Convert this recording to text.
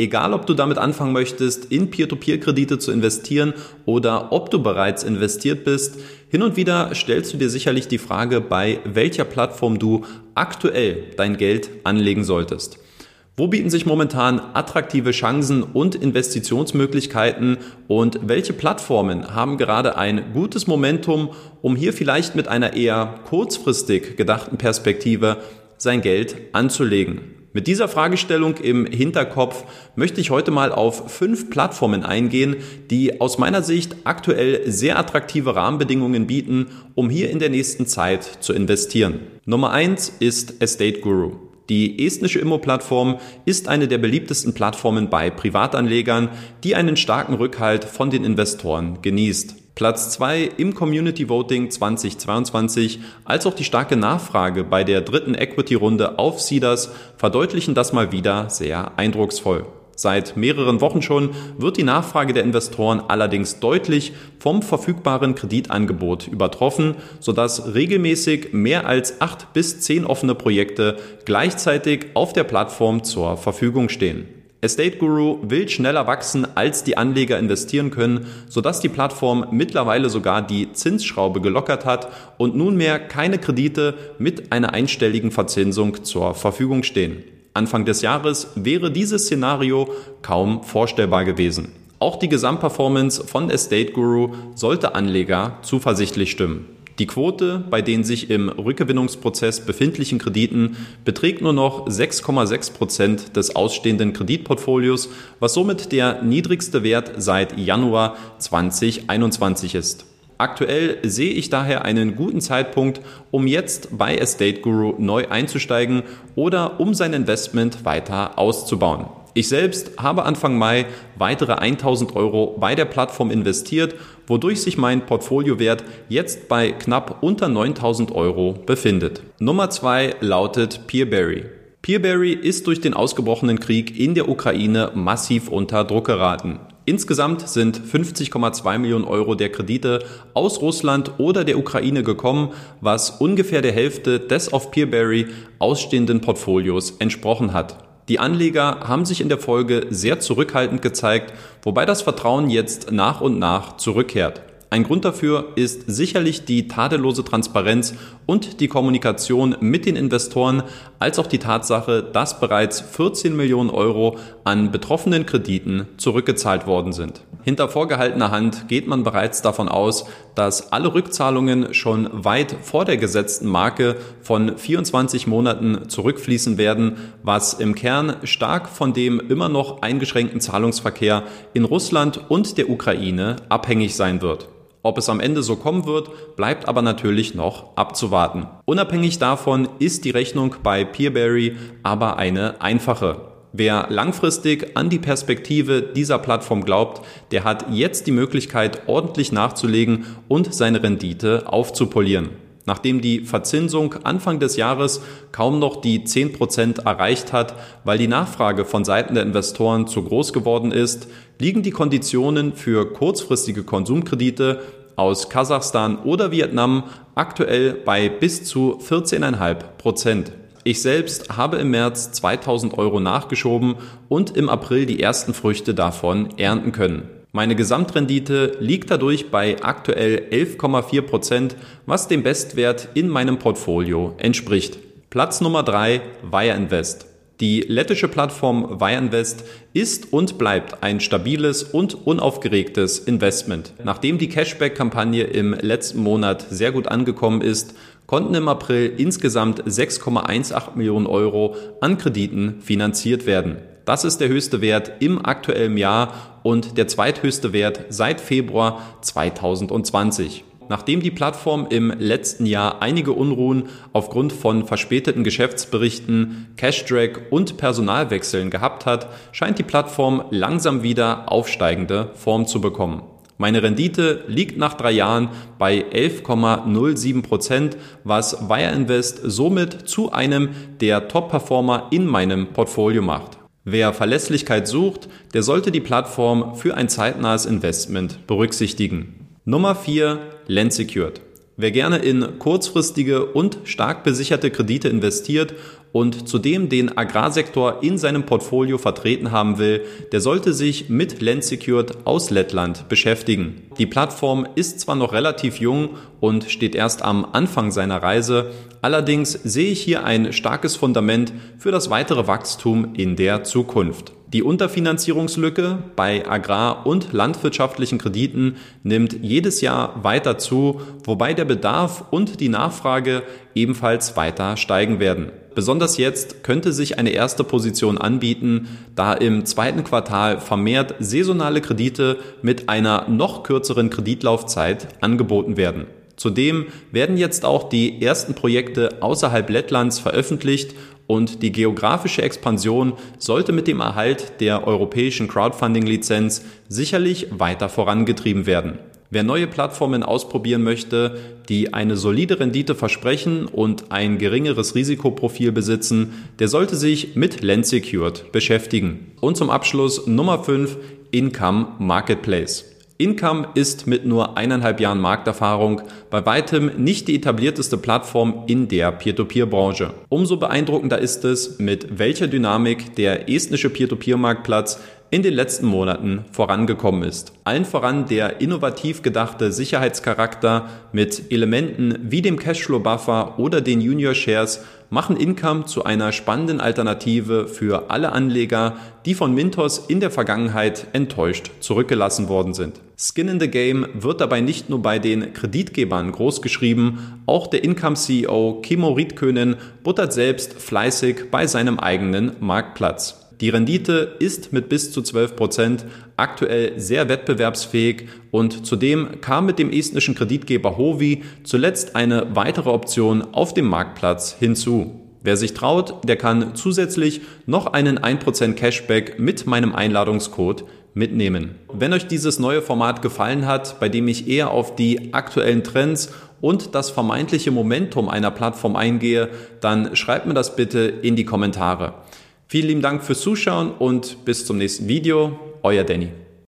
Egal, ob du damit anfangen möchtest, in Peer-to-Peer-Kredite zu investieren oder ob du bereits investiert bist, hin und wieder stellst du dir sicherlich die Frage, bei welcher Plattform du aktuell dein Geld anlegen solltest. Wo bieten sich momentan attraktive Chancen und Investitionsmöglichkeiten und welche Plattformen haben gerade ein gutes Momentum, um hier vielleicht mit einer eher kurzfristig gedachten Perspektive sein Geld anzulegen? Mit dieser Fragestellung im Hinterkopf möchte ich heute mal auf fünf Plattformen eingehen, die aus meiner Sicht aktuell sehr attraktive Rahmenbedingungen bieten, um hier in der nächsten Zeit zu investieren. Nummer eins ist Estate Guru. Die estnische Immo-Plattform ist eine der beliebtesten Plattformen bei Privatanlegern, die einen starken Rückhalt von den Investoren genießt. Platz 2 im Community Voting 2022 als auch die starke Nachfrage bei der dritten Equity-Runde auf Seeders verdeutlichen das mal wieder sehr eindrucksvoll. Seit mehreren Wochen schon wird die Nachfrage der Investoren allerdings deutlich vom verfügbaren Kreditangebot übertroffen, sodass regelmäßig mehr als acht bis zehn offene Projekte gleichzeitig auf der Plattform zur Verfügung stehen. Estate Guru will schneller wachsen, als die Anleger investieren können, sodass die Plattform mittlerweile sogar die Zinsschraube gelockert hat und nunmehr keine Kredite mit einer einstelligen Verzinsung zur Verfügung stehen. Anfang des Jahres wäre dieses Szenario kaum vorstellbar gewesen. Auch die Gesamtperformance von Estate Guru sollte Anleger zuversichtlich stimmen. Die Quote bei den sich im Rückgewinnungsprozess befindlichen Krediten beträgt nur noch 6,6 Prozent des ausstehenden Kreditportfolios, was somit der niedrigste Wert seit Januar 2021 ist. Aktuell sehe ich daher einen guten Zeitpunkt, um jetzt bei Estate Guru neu einzusteigen oder um sein Investment weiter auszubauen. Ich selbst habe Anfang Mai weitere 1000 Euro bei der Plattform investiert, wodurch sich mein Portfoliowert jetzt bei knapp unter 9000 Euro befindet. Nummer zwei lautet Peerberry. Peerberry ist durch den ausgebrochenen Krieg in der Ukraine massiv unter Druck geraten. Insgesamt sind 50,2 Millionen Euro der Kredite aus Russland oder der Ukraine gekommen, was ungefähr der Hälfte des auf Peerberry ausstehenden Portfolios entsprochen hat. Die Anleger haben sich in der Folge sehr zurückhaltend gezeigt, wobei das Vertrauen jetzt nach und nach zurückkehrt. Ein Grund dafür ist sicherlich die tadellose Transparenz und die Kommunikation mit den Investoren, als auch die Tatsache, dass bereits 14 Millionen Euro an betroffenen Krediten zurückgezahlt worden sind. Hinter vorgehaltener Hand geht man bereits davon aus, dass alle Rückzahlungen schon weit vor der gesetzten Marke von 24 Monaten zurückfließen werden, was im Kern stark von dem immer noch eingeschränkten Zahlungsverkehr in Russland und der Ukraine abhängig sein wird. Ob es am Ende so kommen wird, bleibt aber natürlich noch abzuwarten. Unabhängig davon ist die Rechnung bei Peerberry aber eine einfache. Wer langfristig an die Perspektive dieser Plattform glaubt, der hat jetzt die Möglichkeit, ordentlich nachzulegen und seine Rendite aufzupolieren. Nachdem die Verzinsung Anfang des Jahres kaum noch die 10% erreicht hat, weil die Nachfrage von Seiten der Investoren zu groß geworden ist, liegen die Konditionen für kurzfristige Konsumkredite aus Kasachstan oder Vietnam aktuell bei bis zu 14,5 Ich selbst habe im März 2000 Euro nachgeschoben und im April die ersten Früchte davon ernten können. Meine Gesamtrendite liegt dadurch bei aktuell 11,4 Prozent, was dem Bestwert in meinem Portfolio entspricht. Platz Nummer 3, Wire Invest. Die lettische Plattform Wireinvest ist und bleibt ein stabiles und unaufgeregtes Investment. Nachdem die Cashback-Kampagne im letzten Monat sehr gut angekommen ist, konnten im April insgesamt 6,18 Millionen Euro an Krediten finanziert werden. Das ist der höchste Wert im aktuellen Jahr und der zweithöchste Wert seit Februar 2020. Nachdem die Plattform im letzten Jahr einige Unruhen aufgrund von verspäteten Geschäftsberichten, Cash-Drag und Personalwechseln gehabt hat, scheint die Plattform langsam wieder aufsteigende Form zu bekommen. Meine Rendite liegt nach drei Jahren bei 11,07 Prozent, was Wire Invest somit zu einem der Top-Performer in meinem Portfolio macht. Wer Verlässlichkeit sucht, der sollte die Plattform für ein zeitnahes Investment berücksichtigen. Nummer 4 Land Secured. Wer gerne in kurzfristige und stark besicherte Kredite investiert und zudem den Agrarsektor in seinem Portfolio vertreten haben will, der sollte sich mit Landsecured aus Lettland beschäftigen. Die Plattform ist zwar noch relativ jung und steht erst am Anfang seiner Reise, allerdings sehe ich hier ein starkes Fundament für das weitere Wachstum in der Zukunft. Die Unterfinanzierungslücke bei agrar- und landwirtschaftlichen Krediten nimmt jedes Jahr weiter zu, wobei der Bedarf und die Nachfrage ebenfalls weiter steigen werden. Besonders jetzt könnte sich eine erste Position anbieten, da im zweiten Quartal vermehrt saisonale Kredite mit einer noch kürzeren Kreditlaufzeit angeboten werden. Zudem werden jetzt auch die ersten Projekte außerhalb Lettlands veröffentlicht und die geografische Expansion sollte mit dem Erhalt der europäischen Crowdfunding-Lizenz sicherlich weiter vorangetrieben werden. Wer neue Plattformen ausprobieren möchte, die eine solide Rendite versprechen und ein geringeres Risikoprofil besitzen, der sollte sich mit Land Secured beschäftigen. Und zum Abschluss Nummer 5 Income Marketplace. Income ist mit nur eineinhalb Jahren Markterfahrung bei weitem nicht die etablierteste Plattform in der Peer-to-Peer-Branche. Umso beeindruckender ist es, mit welcher Dynamik der estnische Peer-to-Peer-Marktplatz in den letzten Monaten vorangekommen ist. Allen voran der innovativ gedachte Sicherheitscharakter mit Elementen wie dem Cashflow Buffer oder den Junior Shares machen Income zu einer spannenden Alternative für alle Anleger, die von Mintos in der Vergangenheit enttäuscht zurückgelassen worden sind. Skin in the Game wird dabei nicht nur bei den Kreditgebern großgeschrieben, auch der Income-CEO Kimo Riedkönen buttert selbst fleißig bei seinem eigenen Marktplatz. Die Rendite ist mit bis zu 12 Prozent aktuell sehr wettbewerbsfähig und zudem kam mit dem estnischen Kreditgeber Hovi zuletzt eine weitere Option auf dem Marktplatz hinzu. Wer sich traut, der kann zusätzlich noch einen 1% Cashback mit meinem Einladungscode mitnehmen. Wenn euch dieses neue Format gefallen hat, bei dem ich eher auf die aktuellen Trends und das vermeintliche Momentum einer Plattform eingehe, dann schreibt mir das bitte in die Kommentare. Vielen lieben Dank fürs Zuschauen und bis zum nächsten Video. Euer Danny.